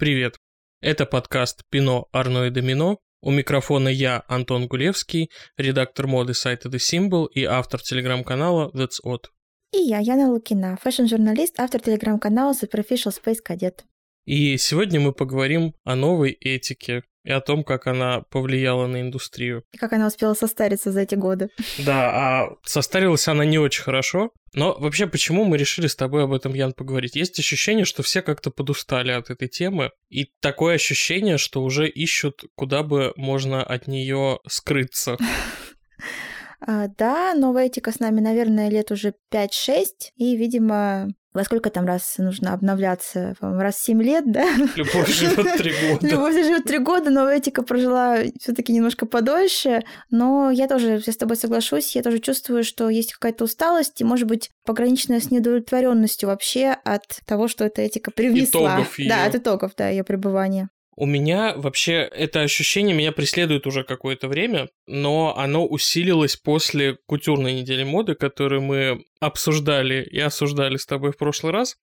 Привет. Это подкаст «Пино, Арно и Домино». У микрофона я, Антон Гулевский, редактор моды сайта The Symbol и автор телеграм-канала That's Odd. И я, Яна Лукина, фэшн-журналист, автор телеграм-канала Superficial Space Cadet. И сегодня мы поговорим о новой этике и о том, как она повлияла на индустрию. И как она успела состариться за эти годы. Да, а состарилась она не очень хорошо. Но вообще, почему мы решили с тобой об этом, Ян, поговорить? Есть ощущение, что все как-то подустали от этой темы, и такое ощущение, что уже ищут, куда бы можно от нее скрыться. А, да, новая этика с нами, наверное, лет уже 5-6, и, видимо, во сколько там раз нужно обновляться? Раз в 7 лет, да? Любовь живет три года. Любовь живет три года, но этика прожила все-таки немножко подольше. Но я тоже я с тобой соглашусь, я тоже чувствую, что есть какая-то усталость, и, может быть, пограничная с недовлетворенностью вообще от того, что эта этика привнесла. Итогов её. Да, от итогов, да, ее пребывания. У меня вообще это ощущение меня преследует уже какое-то время, но оно усилилось после кутюрной недели моды, которую мы обсуждали и осуждали с тобой в прошлый раз,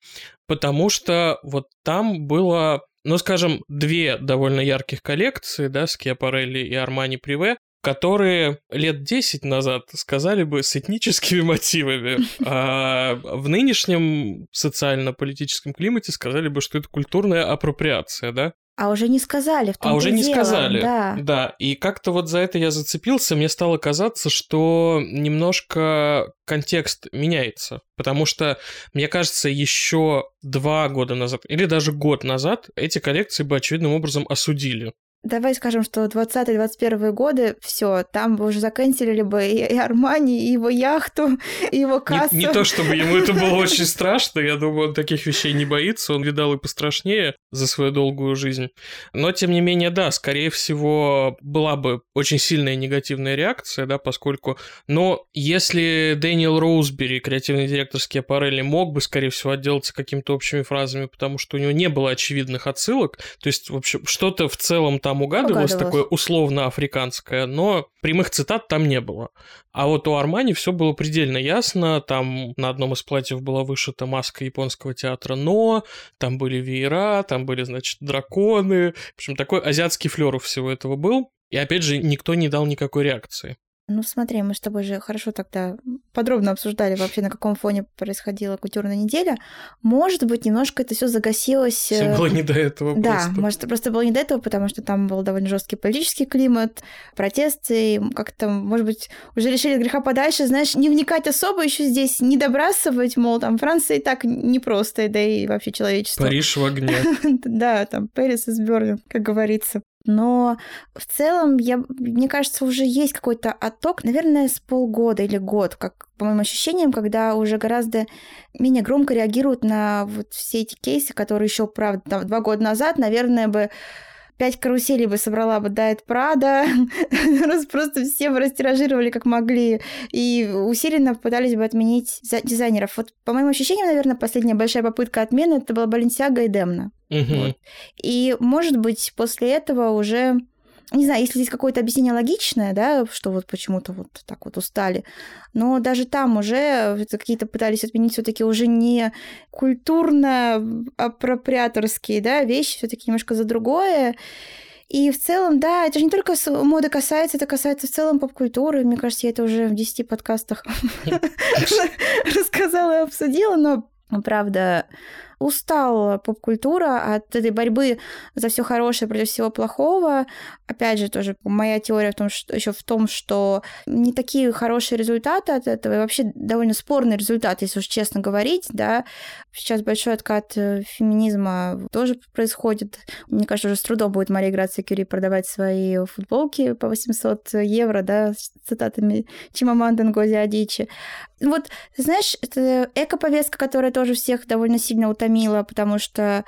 потому что вот там было ну, скажем, две довольно ярких коллекции, да, Скиапарелли и Армани Приве, которые лет 10 назад сказали бы с этническими мотивами, а в нынешнем социально-политическом климате сказали бы, что это культурная апроприация, да? А уже не сказали, в том А уже не дело, сказали. Да. Да, и как-то вот за это я зацепился, мне стало казаться, что немножко контекст меняется. Потому что, мне кажется, еще два года назад, или даже год назад, эти коллекции бы очевидным образом осудили. Давай скажем, что 20-21 годы, все, там уже заканчивали бы и, и Армани, и его яхту, и его кассу. Не, не то чтобы ему это было очень страшно, я думаю, он таких вещей не боится, он видал и пострашнее за свою долгую жизнь. Но, тем не менее, да, скорее всего, была бы очень сильная негативная реакция, да, поскольку... Но если Дэниел Роузбери, креативный директор Скиапарелли, мог бы, скорее всего, отделаться какими-то общими фразами, потому что у него не было очевидных отсылок, то есть, в общем, что-то в целом там угадывалось, Угадывалось. такое условно-африканское, но прямых цитат там не было. А вот у Армани все было предельно ясно. Там на одном из платьев была вышита маска японского театра «Но», там были веера, там были, значит, драконы. В общем, такой азиатский флер у всего этого был. И опять же, никто не дал никакой реакции. Ну смотри, мы с тобой же хорошо тогда подробно обсуждали вообще, на каком фоне происходила культурная неделя. Может быть, немножко это все загасилось... Всем э, было не до этого Да, просто. может, просто было не до этого, потому что там был довольно жесткий политический климат, протесты, как-то, может быть, уже решили греха подальше, знаешь, не вникать особо еще здесь, не добрасывать, мол, там Франция и так непросто, да и вообще человечество. Париж в огне. Да, там Пэрис из Берлин, как говорится. Но в целом, я, мне кажется, уже есть какой-то отток, наверное, с полгода или год, как по моим ощущениям, когда уже гораздо менее громко реагируют на вот все эти кейсы, которые еще, правда, два года назад, наверное, бы пять каруселей бы собрала бы Дайт Прада, раз просто все бы растиражировали как могли, и усиленно пытались бы отменить за- дизайнеров. Вот по моим ощущениям, наверное, последняя большая попытка отмены это была Баленсиага и Демна. Мгм. Вот. И, может быть, после этого уже... Не знаю, если здесь какое-то объяснение логичное, да, что вот почему-то вот так вот устали, но даже там уже какие-то пытались отменить все таки уже не культурно-апроприаторские, да, вещи, все таки немножко за другое. И в целом, да, это же не только моды касается, это касается в целом поп-культуры. Мне кажется, я это уже в 10 подкастах рассказала и обсудила, но правда, устала поп-культура от этой борьбы за все хорошее против всего плохого. Опять же, тоже моя теория в том, что еще в том, что не такие хорошие результаты от этого, и вообще довольно спорный результат, если уж честно говорить, да. Сейчас большой откат э, феминизма тоже происходит. Мне кажется, уже с трудом будет Мария Грация Кюри продавать свои футболки по 800 евро, да, с цитатами Чимаманды Ngozi Адичи. Вот, знаешь, это эко-повестка, которая тоже всех довольно сильно утомила, потому что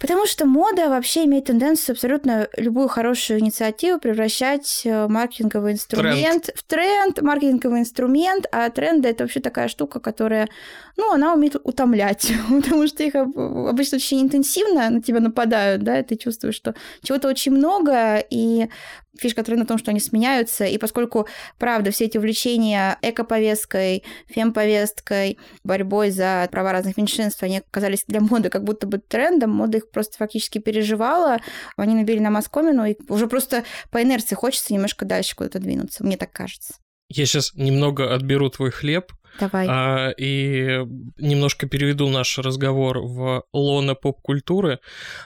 Потому что мода вообще имеет тенденцию абсолютно любую хорошую инициативу превращать э, маркетинговый инструмент в тренд, маркетинговый инструмент, а тренд это вообще такая штука, которая, ну, она умеет утомлять, потому что их об- обычно очень интенсивно на тебя нападают, да, и ты чувствуешь, что чего-то очень много, и фишка тренда в том, что они сменяются, и поскольку, правда, все эти увлечения эко-повесткой, фем-повесткой, борьбой за права разных меньшинств, они оказались для моды как будто бы трендом, мода их просто фактически переживала. Они набили на Москомину, и уже просто по инерции хочется немножко дальше куда-то двинуться, мне так кажется. Я сейчас немного отберу твой хлеб, Давай. А, и немножко переведу наш разговор в лоно поп-культуры.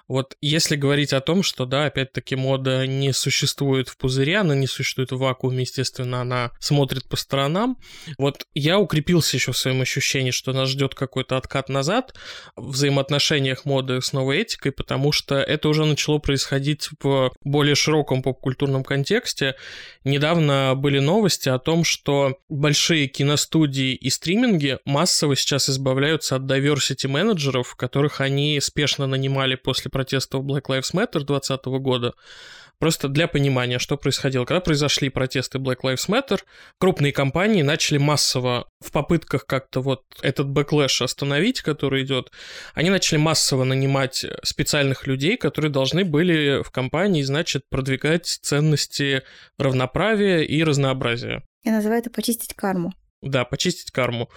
Вот если говорить о том, что, да, опять-таки мода не существует в пузыре, она не существует в вакууме, естественно, она смотрит по сторонам. Вот я укрепился еще в своем ощущении, что нас ждет какой-то откат назад в взаимоотношениях моды с новой этикой, потому что это уже начало происходить в более широком поп-культурном контексте. Недавно были новости о том, что большие киностудии и стриминги массово сейчас избавляются от diversity менеджеров, которых они спешно нанимали после протестов Black Lives Matter 2020 года. Просто для понимания, что происходило. Когда произошли протесты Black Lives Matter, крупные компании начали массово в попытках как-то вот этот backlash остановить, который идет, они начали массово нанимать специальных людей, которые должны были в компании, значит, продвигать ценности равноправия и разнообразия. Я называю это почистить карму. Да, почистить карму.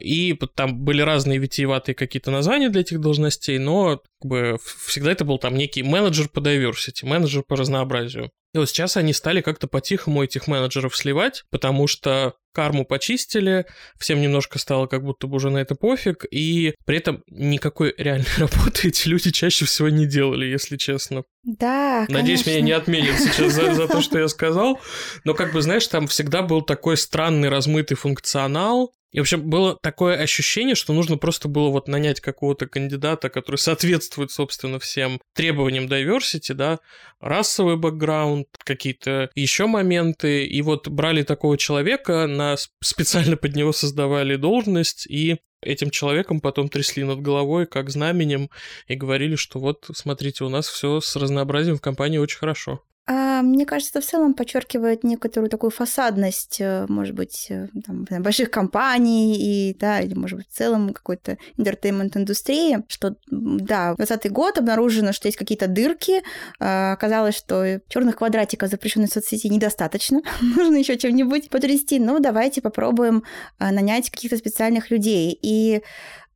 И там были разные витиеватые какие-то названия для этих должностей, но как бы всегда это был там некий менеджер по diversity, менеджер по разнообразию. И вот сейчас они стали как-то по-тихому этих менеджеров сливать, потому что карму почистили, всем немножко стало как будто бы уже на это пофиг, и при этом никакой реальной работы эти люди чаще всего не делали, если честно. Да, Надеюсь, конечно. меня не отменят сейчас за, за то, что я сказал, но как бы, знаешь, там всегда был такой странный размытый функционал, и, в общем, было такое ощущение, что нужно просто было вот нанять какого-то кандидата, который соответствует, собственно, всем требованиям diversity, да, расовый бэкграунд, какие-то еще моменты, и вот брали такого человека, на специально под него создавали должность, и этим человеком потом трясли над головой как знаменем и говорили, что вот, смотрите, у нас все с разнообразием в компании очень хорошо. А, мне кажется, это в целом подчеркивает некоторую такую фасадность, э, может быть, э, там, больших компаний и, да, или, может быть, в целом какой-то интертеймент индустрии, что, да, в 20 год обнаружено, что есть какие-то дырки, а, оказалось, что черных квадратиков запрещенной соцсети недостаточно, нужно еще чем-нибудь потрясти, ну, давайте попробуем а, нанять каких-то специальных людей. И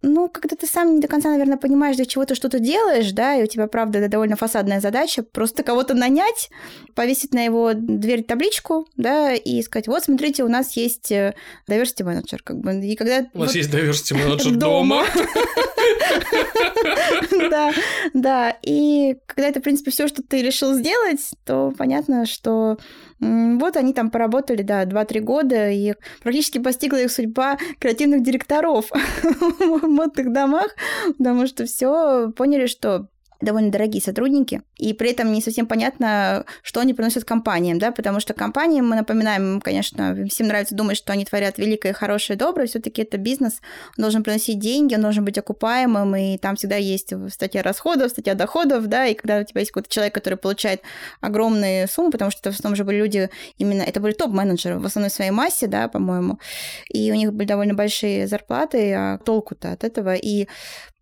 ну, когда ты сам не до конца, наверное, понимаешь, для чего ты что-то делаешь, да, и у тебя, правда, это довольно фасадная задача, просто кого-то нанять, повесить на его дверь табличку, да, и сказать, вот, смотрите, у нас есть э, diversity менеджер, как бы, и когда... У нас вот... есть diversity менеджер дома. Да, да, и когда это, в принципе, все, что ты решил сделать, то понятно, что вот они там поработали, да, 2-3 года, и практически постигла их судьба креативных директоров модных домах, потому что все поняли, что довольно дорогие сотрудники, и при этом не совсем понятно, что они приносят компаниям, да, потому что компании, мы напоминаем, конечно, всем нравится думать, что они творят великое, хорошее, доброе, все таки это бизнес, он должен приносить деньги, он должен быть окупаемым, и там всегда есть статья расходов, статья доходов, да, и когда у тебя есть какой-то человек, который получает огромные суммы, потому что это в основном же были люди, именно это были топ-менеджеры в основной своей массе, да, по-моему, и у них были довольно большие зарплаты, а толку-то от этого, и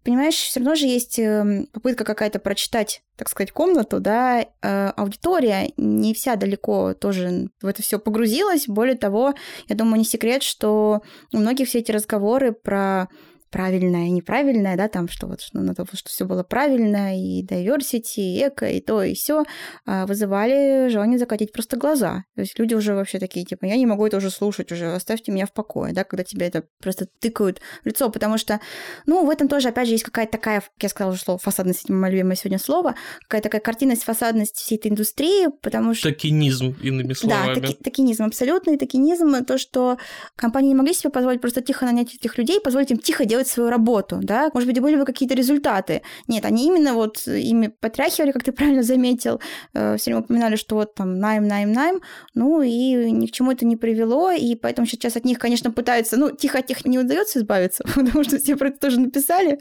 понимаешь, все равно же есть эм, попытка какая-то прочитать, так сказать, комнату, да, э, аудитория не вся далеко тоже в это все погрузилась. Более того, я думаю, не секрет, что у многих все эти разговоры про правильное и неправильное, да, там, что вот что надо, что все было правильно, и diversity, и эко, и то, и все, а, вызывали желание закатить просто глаза. То есть люди уже вообще такие, типа, я не могу это уже слушать, уже оставьте меня в покое, да, когда тебе это просто тыкают в лицо, потому что, ну, в этом тоже, опять же, есть какая-то такая, как я сказала, что фасадность, мое любимое сегодня слово, какая-то такая картинность, фасадность всей этой индустрии, потому что... Токенизм, иными словами. Да, таки, токенизм, абсолютный токенизм, то, что компании не могли себе позволить просто тихо нанять этих людей, позволить им тихо делать делать свою работу, да, может быть, были бы какие-то результаты. Нет, они именно вот ими потряхивали, как ты правильно заметил, э, все время упоминали, что вот там найм, найм, найм, ну и ни к чему это не привело, и поэтому сейчас от них, конечно, пытаются, ну, тихо от них не удается избавиться, потому что все про это тоже написали,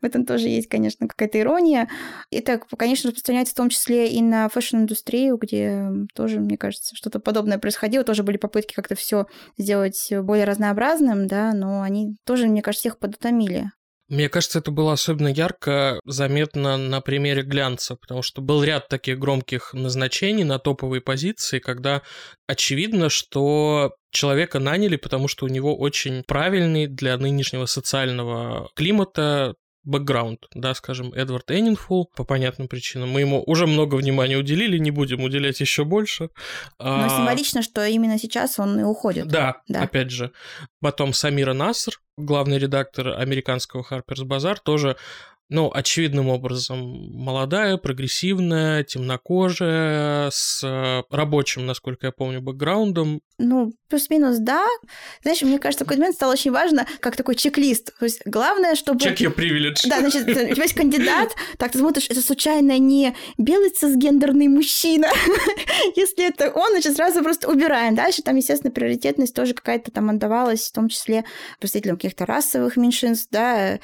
в этом тоже есть, конечно, какая-то ирония. Это, конечно, распространяется в том числе и на фэшн-индустрию, где тоже, мне кажется, что-то подобное происходило, тоже были попытки как-то все сделать более разнообразным, да, но они тоже, мне кажется, всех подутомили. Мне кажется, это было особенно ярко заметно на примере глянца, потому что был ряд таких громких назначений на топовые позиции, когда очевидно, что человека наняли, потому что у него очень правильный для нынешнего социального климата бэкграунд, да, скажем, Эдвард Эннинфул, по понятным причинам. Мы ему уже много внимания уделили, не будем уделять еще больше. Но а... символично, что именно сейчас он и уходит. Да, да, опять же. Потом Самира Наср, главный редактор американского Harper's Bazaar, тоже ну, очевидным образом молодая, прогрессивная, темнокожая, с э, рабочим, насколько я помню, бэкграундом. Ну, плюс-минус, да. Знаешь, мне кажется, в какой-то момент стало очень важно, как такой чек-лист. То есть главное, чтобы... Check your privilege. Да, значит, у тебя есть кандидат, так ты смотришь, это случайно не белый цисгендерный мужчина. Если это он, значит, сразу просто убираем. Дальше там, естественно, приоритетность тоже какая-то там отдавалась, в том числе представителям каких-то расовых меньшинств, да,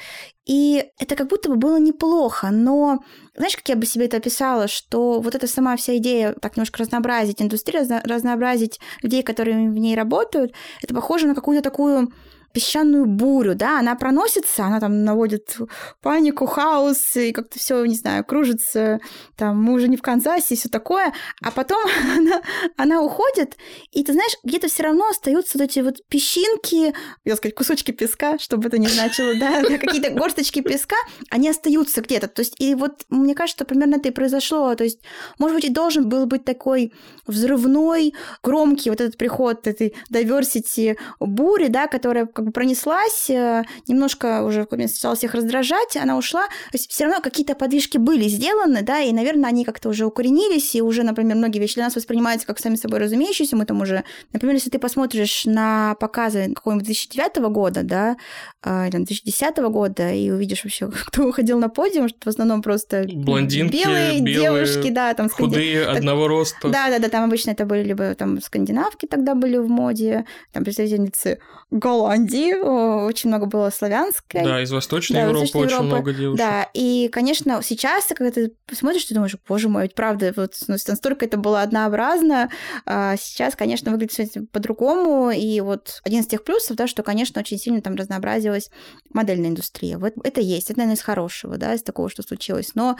и это как будто бы было неплохо, но знаешь, как я бы себе это описала, что вот эта сама вся идея так немножко разнообразить индустрию, разнообразить людей, которые в ней работают, это похоже на какую-то такую песчаную бурю, да, она проносится, она там наводит панику, хаос, и как-то все, не знаю, кружится, там, мы уже не в Канзасе, и все такое, а потом она, она уходит, и ты знаешь, где-то все равно остаются вот эти вот песчинки, я сказать, кусочки песка, чтобы это не значило, да, какие-то горсточки песка, они остаются где-то, то есть, и вот мне кажется, примерно это и произошло, то есть, может быть, и должен был быть такой взрывной, громкий вот этот приход этой diversity бури, да, которая как бы пронеслась, э, немножко уже стала всех раздражать, она ушла. То есть все равно какие-то подвижки были сделаны, да, и, наверное, они как-то уже укоренились, и уже, например, многие вещи для нас воспринимаются как сами собой разумеющиеся. Мы там уже, например, если ты посмотришь на показы какого-нибудь 2009 года, да, э, или 2010 года, и увидишь вообще, кто выходил на подиум, что в основном просто Блондинки, белые, белые девушки, да, там худые, сканди... одного роста. Да, да, да, там обычно это были либо там скандинавки тогда были в моде, там представительницы Голландии, Ирландии, очень много было славянской. Да, из Восточной да, Европы Восточной очень Европы. много девушек. Да, и, конечно, сейчас, когда ты смотришь, ты думаешь, боже мой, ведь правда, вот ну, настолько это было однообразно, а сейчас, конечно, выглядит все по-другому, и вот один из тех плюсов, да, что, конечно, очень сильно там разнообразилась модельная индустрия. Вот это есть, это, наверное, из хорошего, да, из такого, что случилось, но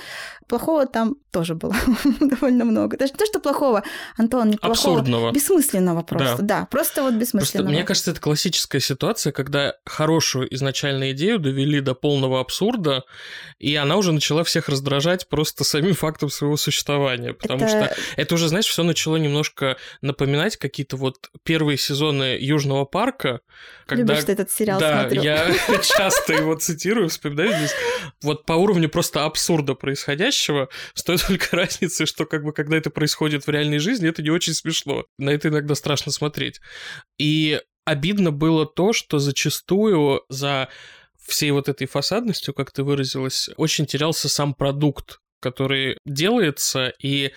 плохого там тоже было довольно много. Даже не то, что плохого, Антон, не плохого. Абсурдного. Бессмысленного просто, да, да просто вот бессмысленного. Просто, мне кажется, это классическая ситуация, ситуация, когда хорошую изначальную идею довели до полного абсурда, и она уже начала всех раздражать просто самим фактом своего существования. Потому это... что это уже, знаешь, все начало немножко напоминать какие-то вот первые сезоны Южного парка. Когда... Любишь, что этот сериал да, смотрю. я часто его цитирую, вспоминаю здесь. Вот по уровню просто абсурда происходящего, с той только разницей, что как бы когда это происходит в реальной жизни, это не очень смешно. На это иногда страшно смотреть. И обидно было то, что зачастую за всей вот этой фасадностью, как ты выразилась, очень терялся сам продукт, который делается, и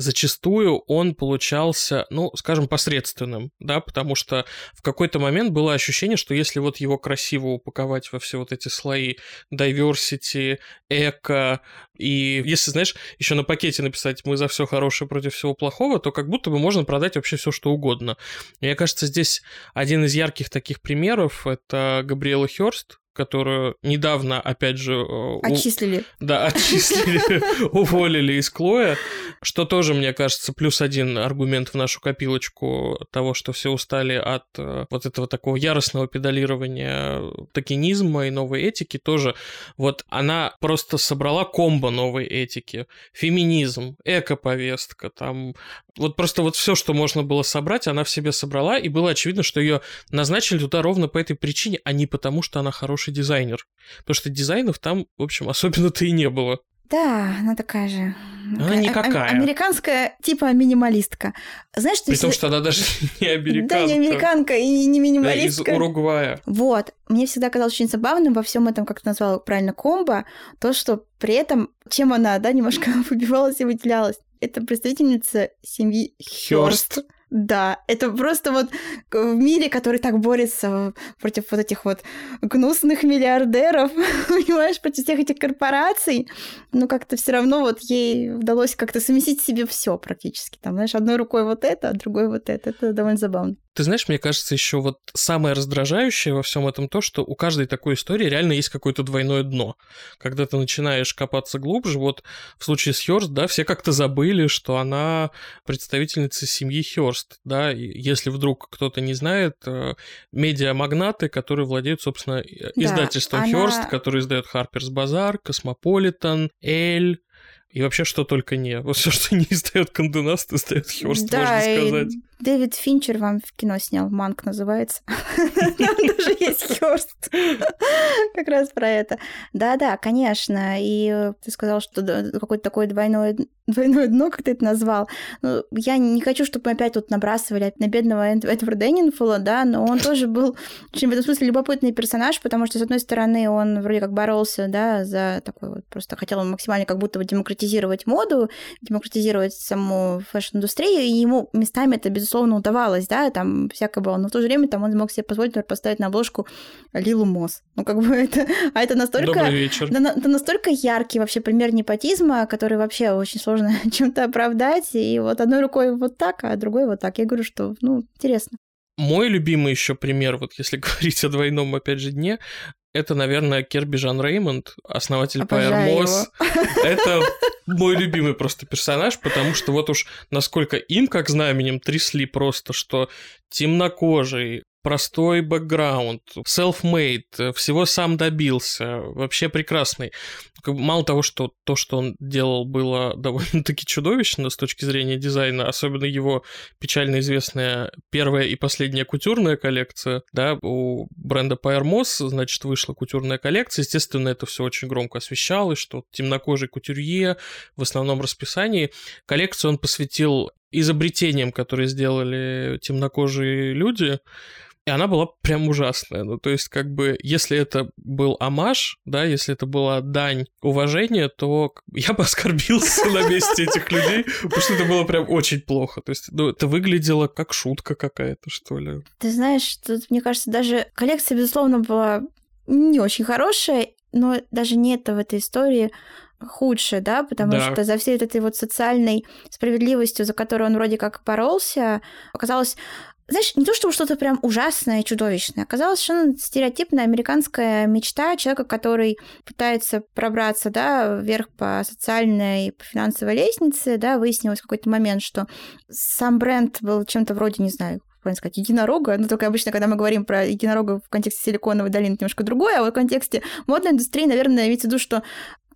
зачастую он получался, ну, скажем, посредственным, да, потому что в какой-то момент было ощущение, что если вот его красиво упаковать во все вот эти слои diversity, эко, и если, знаешь, еще на пакете написать «мы за все хорошее против всего плохого», то как будто бы можно продать вообще все, что угодно. Мне кажется, здесь один из ярких таких примеров — это Габриэла Хёрст, которую недавно, опять же... Э, отчислили. У... Да, отчислили, уволили из Клоя, что тоже, мне кажется, плюс один аргумент в нашу копилочку того, что все устали от э, вот этого такого яростного педалирования токенизма и новой этики, тоже вот она просто собрала комбо новой этики. Феминизм, эко-повестка, там вот просто вот все, что можно было собрать, она в себе собрала, и было очевидно, что ее назначили туда ровно по этой причине, а не потому, что она хороший дизайнер. Потому что дизайнов там, в общем, особенно-то и не было. Да, она такая же. Она никакая. А- американская типа минималистка. Знаешь, При том, что она даже не американка. Да, не американка и не минималистка. Да, из Уругвая. Вот. Мне всегда казалось очень забавным во всем этом, как ты назвала правильно, комбо, то, что при этом, чем она, да, немножко выбивалась и выделялась. Это представительница семьи Хёрст. Хёрст да, это просто вот в мире, который так борется против вот этих вот гнусных миллиардеров, понимаешь, против всех этих корпораций, ну как-то все равно вот ей удалось как-то совместить себе все практически. Там, знаешь, одной рукой вот это, а другой вот это. Это довольно забавно. Ты знаешь, мне кажется, еще вот самое раздражающее во всем этом то, что у каждой такой истории реально есть какое-то двойное дно. Когда ты начинаешь копаться глубже, вот в случае с Хёрст, да, все как-то забыли, что она представительница семьи Хёрст, да, и если вдруг кто-то не знает, э, медиамагнаты, которые владеют, собственно, э, издательством да, Хёрст, она... который издает Harper's Bazaar, Cosmopolitan, Elle, и вообще что только не. Вот все, что не издает Condé Nast, издает Хёрст, да, можно сказать. Дэвид Финчер вам в кино снял, Манк называется. Там даже есть Хёрст. Как раз про это. Да-да, конечно. И ты сказал, что какое-то такое двойное двойное дно, как ты это назвал. Ну, я не хочу, чтобы мы опять тут набрасывали на бедного Эдварда Деннинфула, да, но он тоже был очень в этом смысле любопытный персонаж, потому что, с одной стороны, он вроде как боролся, да, за такой вот, просто хотел максимально как будто бы демократизировать моду, демократизировать саму fashion-индустрию, и ему местами это, безусловно, удавалось, да, там всякое было, но в то же время там он мог себе позволить, например, поставить на обложку Лилу Мосс. Ну, как бы это... А это настолько... Добрый вечер. Это настолько яркий вообще пример непотизма, который вообще очень сложно чем-то оправдать. И вот одной рукой вот так, а другой вот так. Я говорю, что, ну, интересно. Мой любимый еще пример, вот если говорить о двойном, опять же, дне, это, наверное, Керби Жан Реймонд, основатель Pyer Moss. Это мой любимый просто персонаж, потому что вот уж насколько им, как знаменем, трясли просто, что темнокожий, простой бэкграунд, self-made, всего сам добился, вообще прекрасный. Мало того, что то, что он делал, было довольно-таки чудовищно с точки зрения дизайна, особенно его печально известная первая и последняя кутюрная коллекция, да, у бренда Pair Moss, значит, вышла кутюрная коллекция, естественно, это все очень громко освещалось, что темнокожий кутюрье в основном расписании. Коллекцию он посвятил изобретениям, которые сделали темнокожие люди, и она была прям ужасная. Ну, то есть, как бы, если это был амаш, да, если это была дань уважения, то я бы оскорбился на месте этих людей, потому что это было прям очень плохо. То есть, ну, это выглядело как шутка какая-то, что ли. Ты знаешь, тут, мне кажется, даже коллекция, безусловно, была не очень хорошая, но даже не это в этой истории худшее, да, потому да. что за всей этой вот социальной справедливостью, за которую он вроде как боролся, оказалось знаешь, не то чтобы что-то прям ужасное и чудовищное. Оказалось, что ну, стереотипная американская мечта человека, который пытается пробраться, да, вверх по социальной, по финансовой лестнице, да, выяснилось в какой-то момент, что сам бренд был чем-то вроде, не знаю, правильно сказать, единорога, но только обычно, когда мы говорим про единорога в контексте силиконовой долины, немножко другое, а вот в контексте модной индустрии, наверное, имеется в виду, что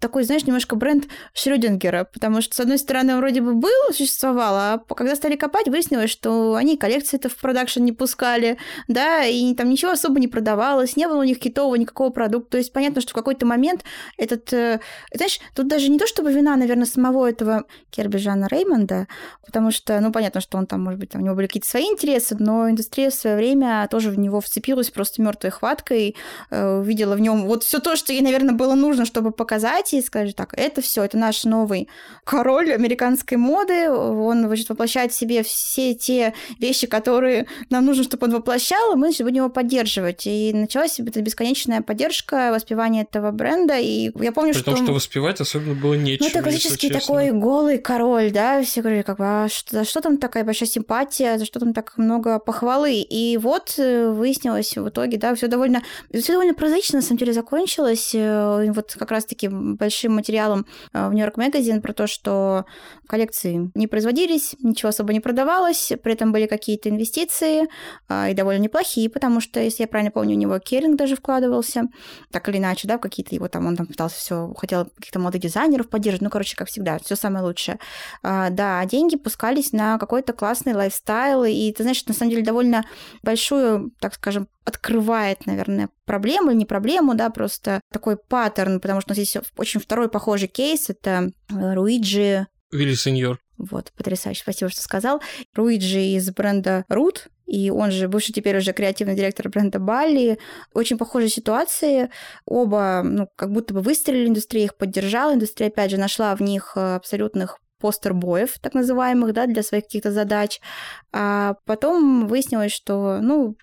такой, знаешь, немножко бренд Шрёдингера, потому что, с одной стороны, он вроде бы был, существовал, а когда стали копать, выяснилось, что они коллекции-то в продакшн не пускали, да, и там ничего особо не продавалось, не было у них китового никакого продукта. То есть понятно, что в какой-то момент этот... Э, знаешь, тут даже не то, чтобы вина, наверное, самого этого Керби Жана Реймонда, потому что, ну, понятно, что он там, может быть, там у него были какие-то свои интересы, но индустрия в свое время тоже в него вцепилась просто мертвой хваткой, э, увидела в нем вот все то, что ей, наверное, было нужно, чтобы показать, и скажет так, это все, это наш новый король американской моды, он значит, воплощает в себе все те вещи, которые нам нужно, чтобы он воплощал, и мы значит, будем его поддерживать. И началась эта бесконечная поддержка, воспевание этого бренда, и я помню, При что... Потому что воспевать особенно было нечего, Ну, это классический такой голый король, да, все говорили, как бы, а что, за что там такая большая симпатия, за что там так много похвалы? И вот э, выяснилось в итоге, да, все довольно, все довольно прозаично, на самом деле, закончилось. Э, вот как раз-таки большим материалом э, в Нью-Йорк Magazine про то, что коллекции не производились, ничего особо не продавалось, при этом были какие-то инвестиции, э, и довольно неплохие, потому что, если я правильно помню, у него Керинг даже вкладывался, так или иначе, да, в какие-то его там, он там пытался все, хотел каких-то молодых дизайнеров поддерживать, ну, короче, как всегда, все самое лучшее. А, да, деньги пускались на какой-то классный лайфстайл, и ты знаешь, на самом деле довольно большую, так скажем, открывает, наверное, проблему или не проблему, да, просто такой паттерн, потому что у нас есть очень второй похожий кейс, это э, Руиджи... Вилли Сеньор. Вот, потрясающе, спасибо, что сказал. Руиджи из бренда Root, и он же бывший теперь уже креативный директор бренда Бали. Очень похожие ситуации. Оба, ну, как будто бы выстрелили, индустрия их поддержала, индустрия, опять же, нашла в них э, абсолютных постербоев, так называемых, да, для своих каких-то задач. А потом выяснилось, что, ну,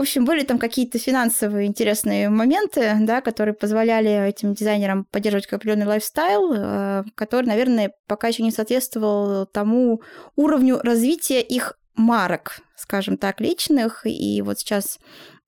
в общем, были там какие-то финансовые интересные моменты, да, которые позволяли этим дизайнерам поддерживать определенный лайфстайл, э, который, наверное, пока еще не соответствовал тому уровню развития их марок, скажем так, личных. И вот сейчас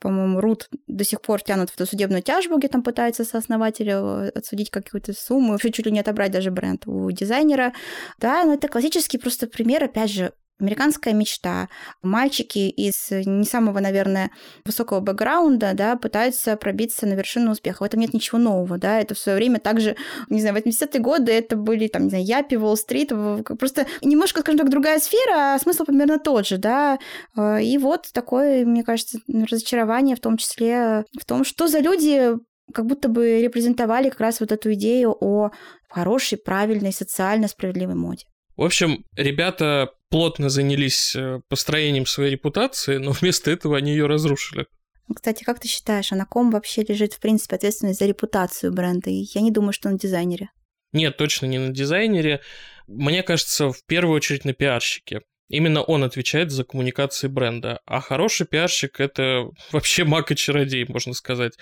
по-моему, Рут до сих пор тянут в эту судебную тяжбу, где там пытаются сооснователя э, отсудить какую-то сумму, вообще чуть ли не отобрать даже бренд у дизайнера. Да, но это классический просто пример, опять же, американская мечта. Мальчики из не самого, наверное, высокого бэкграунда, да, пытаются пробиться на вершину успеха. В этом нет ничего нового, да, это в свое время также, не знаю, в 80-е годы это были, там, не знаю, Япи, Уолл-стрит, просто немножко, скажем так, другая сфера, а смысл примерно тот же, да, и вот такое, мне кажется, разочарование в том числе в том, что за люди как будто бы репрезентовали как раз вот эту идею о хорошей, правильной, социально справедливой моде. В общем, ребята плотно занялись э, построением своей репутации, но вместо этого они ее разрушили. Кстати, как ты считаешь, а на ком вообще лежит, в принципе, ответственность за репутацию бренда? И я не думаю, что на дизайнере. Нет, точно не на дизайнере. Мне кажется, в первую очередь на пиарщике. Именно он отвечает за коммуникации бренда. А хороший пиарщик – это вообще маг и чародей, можно сказать.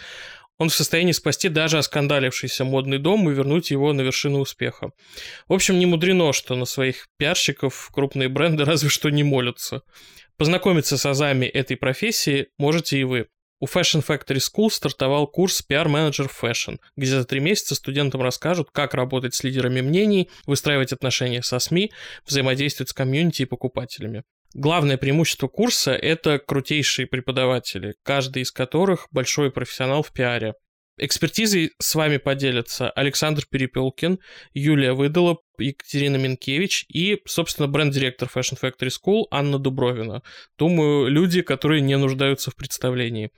Он в состоянии спасти даже оскандалившийся модный дом и вернуть его на вершину успеха. В общем, не мудрено, что на своих пиарщиков крупные бренды разве что не молятся. Познакомиться с азами этой профессии можете и вы. У Fashion Factory School стартовал курс PR-менеджер Fashion, где за три месяца студентам расскажут, как работать с лидерами мнений, выстраивать отношения со СМИ, взаимодействовать с комьюнити и покупателями. Главное преимущество курса – это крутейшие преподаватели, каждый из которых большой профессионал в пиаре. Экспертизой с вами поделятся Александр Перепелкин, Юлия Выдала, Екатерина Минкевич и, собственно, бренд-директор Fashion Factory School Анна Дубровина. Думаю, люди, которые не нуждаются в представлении.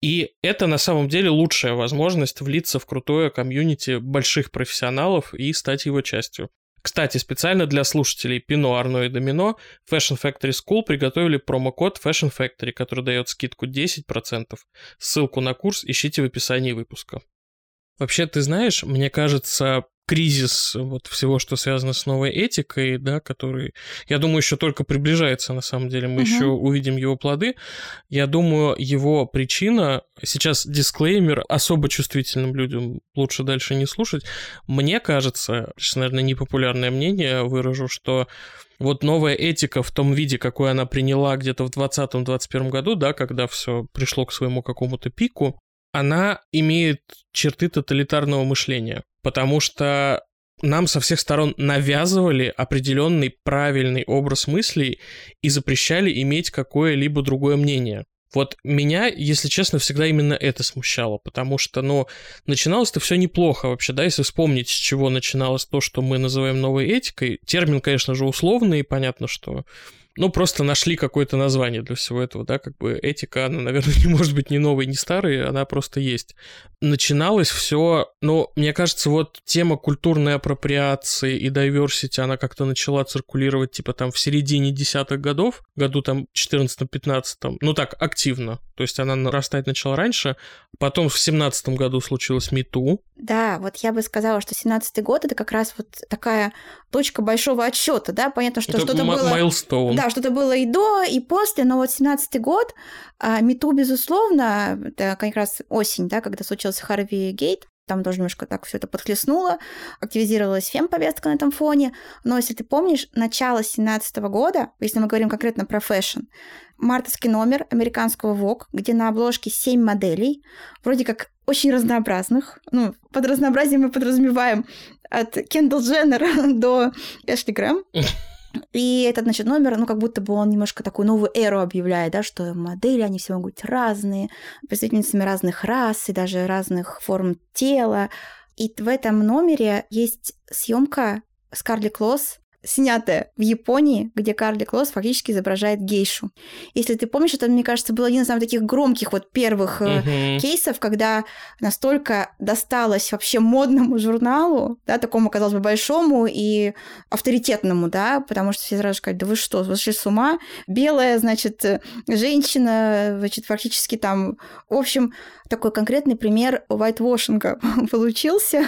И это на самом деле лучшая возможность влиться в крутое комьюнити больших профессионалов и стать его частью. Кстати, специально для слушателей Пино, Арно и Домино Fashion Factory School приготовили промокод Fashion Factory, который дает скидку 10%. Ссылку на курс ищите в описании выпуска. Вообще, ты знаешь, мне кажется, кризис вот всего, что связано с новой этикой, да, который, я думаю, еще только приближается, на самом деле, мы угу. еще увидим его плоды. Я думаю, его причина, сейчас дисклеймер, особо чувствительным людям лучше дальше не слушать. Мне кажется, сейчас, наверное, непопулярное мнение выражу, что вот новая этика в том виде, какой она приняла где-то в 2020-2021 году, да, когда все пришло к своему какому-то пику, она имеет черты тоталитарного мышления, потому что нам со всех сторон навязывали определенный правильный образ мыслей и запрещали иметь какое-либо другое мнение. Вот меня, если честно, всегда именно это смущало, потому что, ну, начиналось-то все неплохо вообще, да, если вспомнить, с чего начиналось то, что мы называем новой этикой. Термин, конечно же, условный, и понятно, что ну, просто нашли какое-то название для всего этого, да, как бы этика, она, наверное, не может быть ни новой, ни старой, она просто есть. Начиналось все, ну, мне кажется, вот тема культурной апроприации и diversity, она как-то начала циркулировать, типа, там, в середине десятых годов, году там 14-15, ну, так, активно, то есть она нарастать начала раньше, потом в семнадцатом году случилось МИТУ. Да, вот я бы сказала, что семнадцатый год это как раз вот такая точка большого отсчета, да, понятно, что что-то было... Майлстоун. Да, что-то было и до, и после, но вот семнадцатый год, а, MeToo, безусловно, это как раз осень, да, когда случился Харви Гейт, там тоже немножко так все это подхлестнуло, активизировалась фем-повестка на этом фоне. Но если ты помнишь, начало 2017 года, если мы говорим конкретно про fashion, мартовский номер американского Vogue, где на обложке 7 моделей, вроде как очень разнообразных. Ну, под разнообразием мы подразумеваем от Кендалл Дженнер до Эшли Грэм. И этот, значит, номер, ну, как будто бы он немножко такую новую эру объявляет, да, что модели, они все могут быть разные, представительницами разных рас и даже разных форм тела. И в этом номере есть съемка Скарли Клосс снятая в Японии, где Карли Клосс фактически изображает гейшу. Если ты помнишь, это, мне кажется, был один из самых таких громких вот первых uh-huh. кейсов, когда настолько досталось вообще модному журналу, да, такому, казалось бы, большому и авторитетному, да, потому что все сразу сказали, да вы что, вы шли с ума? Белая, значит, женщина, значит, фактически там, в общем, такой конкретный пример вайтвошинга получился.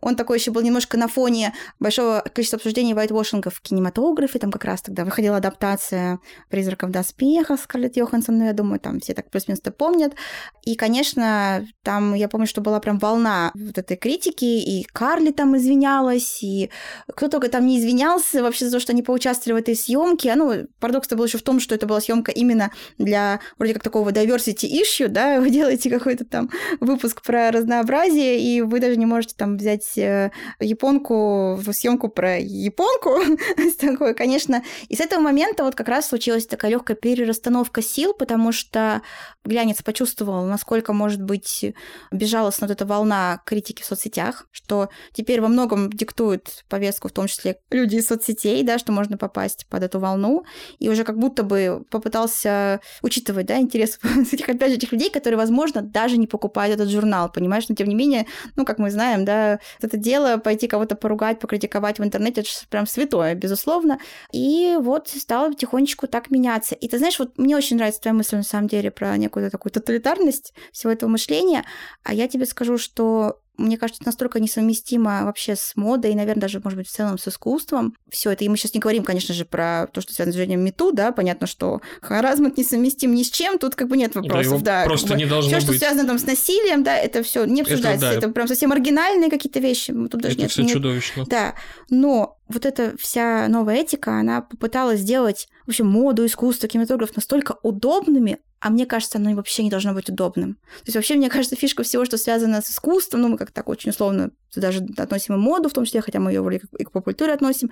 Он такой еще был немножко на фоне большого количества обсуждений вайтвошинга в кинематографе, там как раз тогда выходила адаптация «Призраков в доспехах» Скарлетт Йоханссон, ну, я думаю, там все так плюс-минус помнят. И, конечно, там, я помню, что была прям волна вот этой критики, и Карли там извинялась, и кто только там не извинялся вообще за то, что они поучаствовали в этой съемке. Ну, парадокс-то был еще в том, что это была съемка именно для вроде как такого diversity issue, да, вы делаете какой-то там выпуск про разнообразие, и вы даже не можете там взять э, японку в съемку про японку. такое, конечно. И с этого момента вот как раз случилась такая легкая перерасстановка сил, потому что глянец почувствовал, насколько может быть безжалостна вот эта волна критики в соцсетях, что теперь во многом диктует повестку, в том числе люди из соцсетей, да, что можно попасть под эту волну, и уже как будто бы попытался учитывать, да, интерес этих, опять же, этих людей, которые, возможно, даже не покупают этот журнал, понимаешь, но тем не менее, ну, как мы знаем, да, это дело пойти кого-то поругать, покритиковать в интернете, это прям святое, безусловно, и вот стало потихонечку так меняться. И ты знаешь, вот мне очень нравится твоя мысль, на самом деле, про некую такую тоталитарность всего этого мышления, а я тебе скажу, что мне кажется, настолько несовместимо вообще с модой, и, наверное, даже, может быть, в целом с искусством. Все это, и мы сейчас не говорим, конечно же, про то, что связано с движением МИТУ, да, понятно, что харазмент несовместим ни с чем, тут как бы нет вопросов, да. просто не должно Все, что связано там с насилием, да, это все не обсуждается, это, да. это прям совсем оригинальные какие-то вещи. Тут даже это нет, все нет. чудовищно. Да, но вот эта вся новая этика, она попыталась сделать, в общем, моду, искусство, кинематограф настолько удобными, а мне кажется, оно вообще не должно быть удобным. То есть вообще, мне кажется, фишка всего, что связано с искусством, ну, мы как так очень условно даже относим и моду в том числе, хотя мы ее вроде и к поп-культуре относим,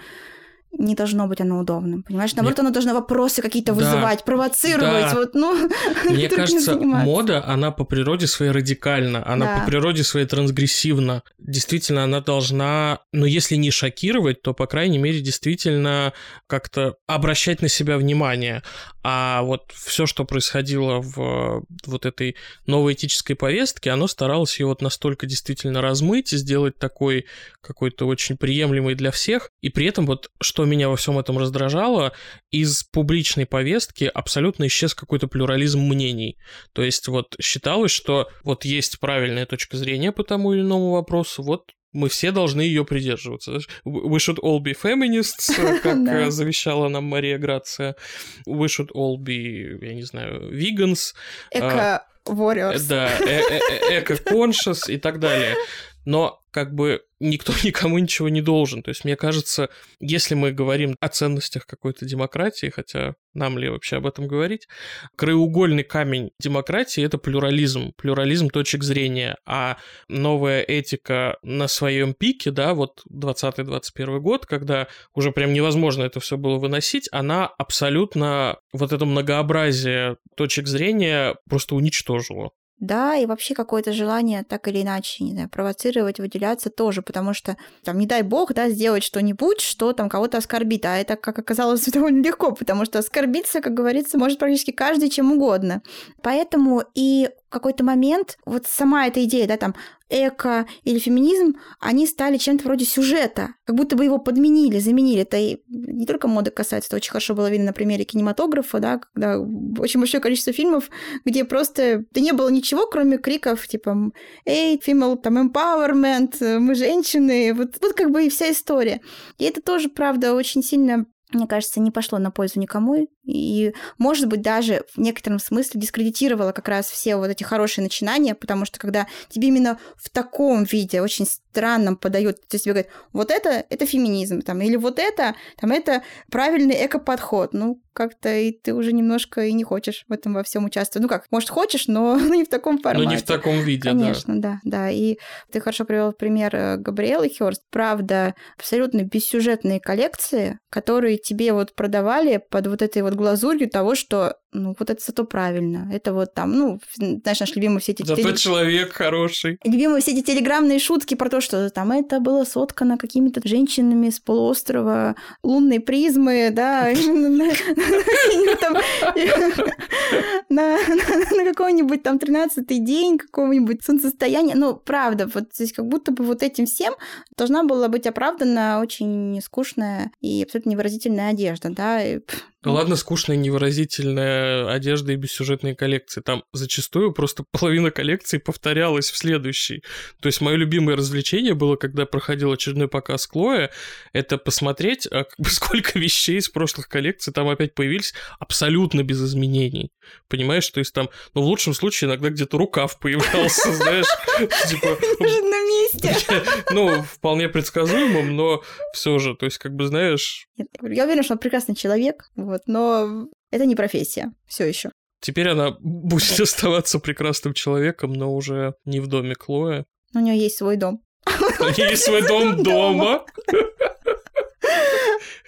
не должно быть оно удобным. Понимаешь, наоборот, Мне... оно должно вопросы какие-то да. вызывать, провоцировать. Да. Вот, ну, Мне кажется, мода, она по природе своей радикальна, она да. по природе своей трансгрессивна. Действительно, она должна, ну, если не шокировать, то, по крайней мере, действительно как-то обращать на себя внимание. А вот все, что происходило в вот этой новой этической повестке, оно старалось ее вот настолько действительно размыть и сделать такой какой-то очень приемлемый для всех. И при этом вот что меня во всем этом раздражало, из публичной повестки абсолютно исчез какой-то плюрализм мнений. То есть вот считалось, что вот есть правильная точка зрения по тому или иному вопросу, вот мы все должны ее придерживаться. We should all be feminists, как завещала нам Мария Грация. We should all be, я не знаю, vegans. Эко-warriors. Да, эко-conscious и так далее. Но как бы никто никому ничего не должен. То есть, мне кажется, если мы говорим о ценностях какой-то демократии, хотя нам ли вообще об этом говорить, краеугольный камень демократии — это плюрализм, плюрализм точек зрения, а новая этика на своем пике, да, вот 20-21 год, когда уже прям невозможно это все было выносить, она абсолютно вот это многообразие точек зрения просто уничтожила. Да, и вообще какое-то желание так или иначе, не знаю, провоцировать, выделяться тоже, потому что, там, не дай бог, да, сделать что-нибудь, что там кого-то оскорбит, а это, как оказалось, довольно легко, потому что оскорбиться, как говорится, может практически каждый чем угодно. Поэтому и в какой-то момент вот сама эта идея, да, там, эко или феминизм, они стали чем-то вроде сюжета, как будто бы его подменили, заменили. Это и не только моды касается, это очень хорошо было видно на примере кинематографа, да, когда очень большое количество фильмов, где просто да не было ничего, кроме криков, типа, эй, female, там, empowerment, мы женщины, вот, вот как бы и вся история. И это тоже, правда, очень сильно мне кажется, не пошло на пользу никому. И, может быть, даже в некотором смысле дискредитировало как раз все вот эти хорошие начинания, потому что когда тебе именно в таком виде, очень странном подают, то есть тебе говорят, вот это, это феминизм, там, или вот это, там, это правильный эко-подход. Ну, как-то и ты уже немножко и не хочешь в этом во всем участвовать. Ну как, может, хочешь, но не в таком формате. Но не в таком виде, Конечно, да. да, да. И ты хорошо привел пример э, Габриэлы Хёрст. Правда, абсолютно бессюжетные коллекции, которые тебе вот продавали под вот этой вот глазурью того, что ну, вот это зато правильно. Это вот там, ну, знаешь, наши любимые все эти... Зато телег... человек хороший. Любимые все эти телеграммные шутки про то, что там это было соткано какими-то женщинами с полуострова лунной призмы, да, на какой-нибудь там 13-й день какого-нибудь солнцестояния. Ну, правда, вот здесь как будто бы вот этим всем должна была быть оправдана очень скучная и абсолютно невыразительная одежда, да. Ну ладно, скучная, невыразительная бессюжетная одежда и бессюжетные коллекции. Там зачастую просто половина коллекции повторялась в следующей. То есть мое любимое развлечение было, когда проходил очередной показ Клоя, это посмотреть, а, сколько вещей из прошлых коллекций там опять появились абсолютно без изменений. Понимаешь, то есть там, ну, в лучшем случае иногда где-то рукав появлялся, знаешь, типа... на месте. Ну, вполне предсказуемым, но все же, то есть, как бы, знаешь... Я уверена, что он прекрасный человек, вот, но это не профессия все еще. Теперь она будет оставаться прекрасным человеком, но уже не в доме Клоя. У нее есть свой дом. У нее есть свой дом дома.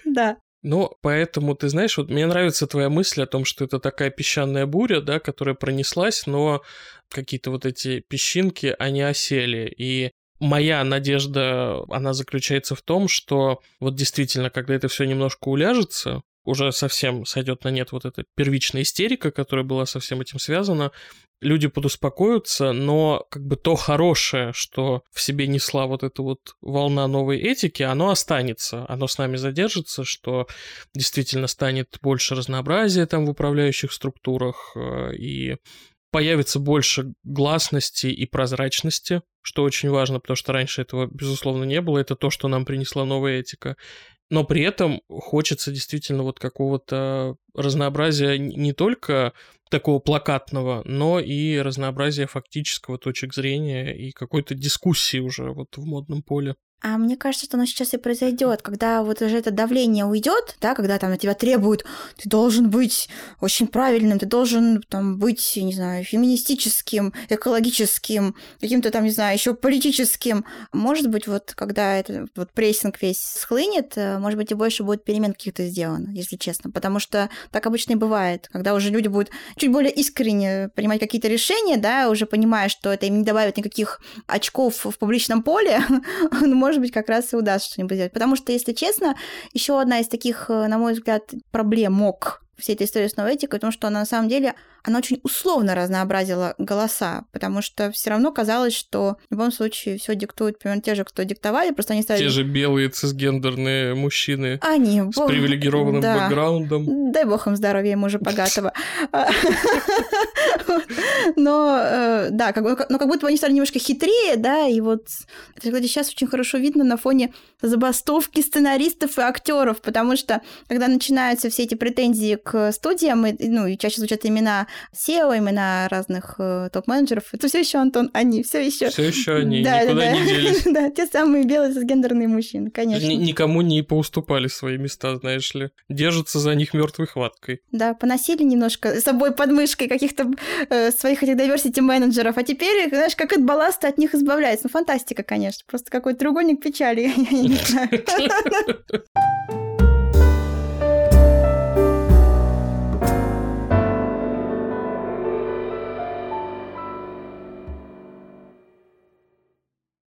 Да. Ну, поэтому, ты знаешь, вот мне нравится твоя мысль о том, что это такая песчаная буря, да, которая пронеслась, но какие-то вот эти песчинки, они осели. И моя надежда, она заключается в том, что вот действительно, когда это все немножко уляжется, уже совсем сойдет на нет вот эта первичная истерика, которая была со всем этим связана, люди подуспокоятся, но как бы то хорошее, что в себе несла вот эта вот волна новой этики, оно останется, оно с нами задержится, что действительно станет больше разнообразия там в управляющих структурах э, и появится больше гласности и прозрачности, что очень важно, потому что раньше этого, безусловно, не было. Это то, что нам принесла новая этика. Но при этом хочется действительно вот какого-то разнообразия не только такого плакатного, но и разнообразия фактического точек зрения и какой-то дискуссии уже вот в модном поле. А мне кажется, что оно сейчас и произойдет, когда вот уже это давление уйдет, да, когда там на тебя требуют, ты должен быть очень правильным, ты должен там быть, не знаю, феминистическим, экологическим, каким-то там, не знаю, еще политическим. Может быть, вот когда это вот прессинг весь схлынет, э, может быть, и больше будет перемен каких-то сделано, если честно. Потому что так обычно и бывает, когда уже люди будут чуть более искренне принимать какие-то решения, да, уже понимая, что это им не добавит никаких очков в публичном поле, ну, может быть, как раз и удастся что-нибудь сделать. Потому что, если честно, еще одна из таких, э, на мой взгляд, проблемок всей этой истории с новой этикой, потому что она на самом деле она очень условно разнообразила голоса, потому что все равно казалось, что в любом случае все диктуют примерно те же, кто диктовали, просто они стали... Те же белые цисгендерные мужчины они, с привилегированным да. бэкграундом. Дай бог им здоровья, мужа богатого. Но, э, да, как, но как будто бы они стали немножко хитрее, да, и вот сейчас очень хорошо видно на фоне забастовки сценаристов и актеров, потому что когда начинаются все эти претензии к студиям, и, ну, и чаще звучат имена SEO, имена разных э, топ-менеджеров. Это все еще Антон, они, все еще. Все еще они, да, никуда да, не делись. да, те самые белые гендерные мужчины, конечно. Н- никому не поуступали свои места, знаешь ли. Держатся за них мертвой хваткой. Да, поносили немножко с собой подмышкой каких-то э, своих этих diversity менеджеров, а теперь, знаешь, как от балласта от них избавляется. Ну, фантастика, конечно. Просто какой-то треугольник печали, я не знаю.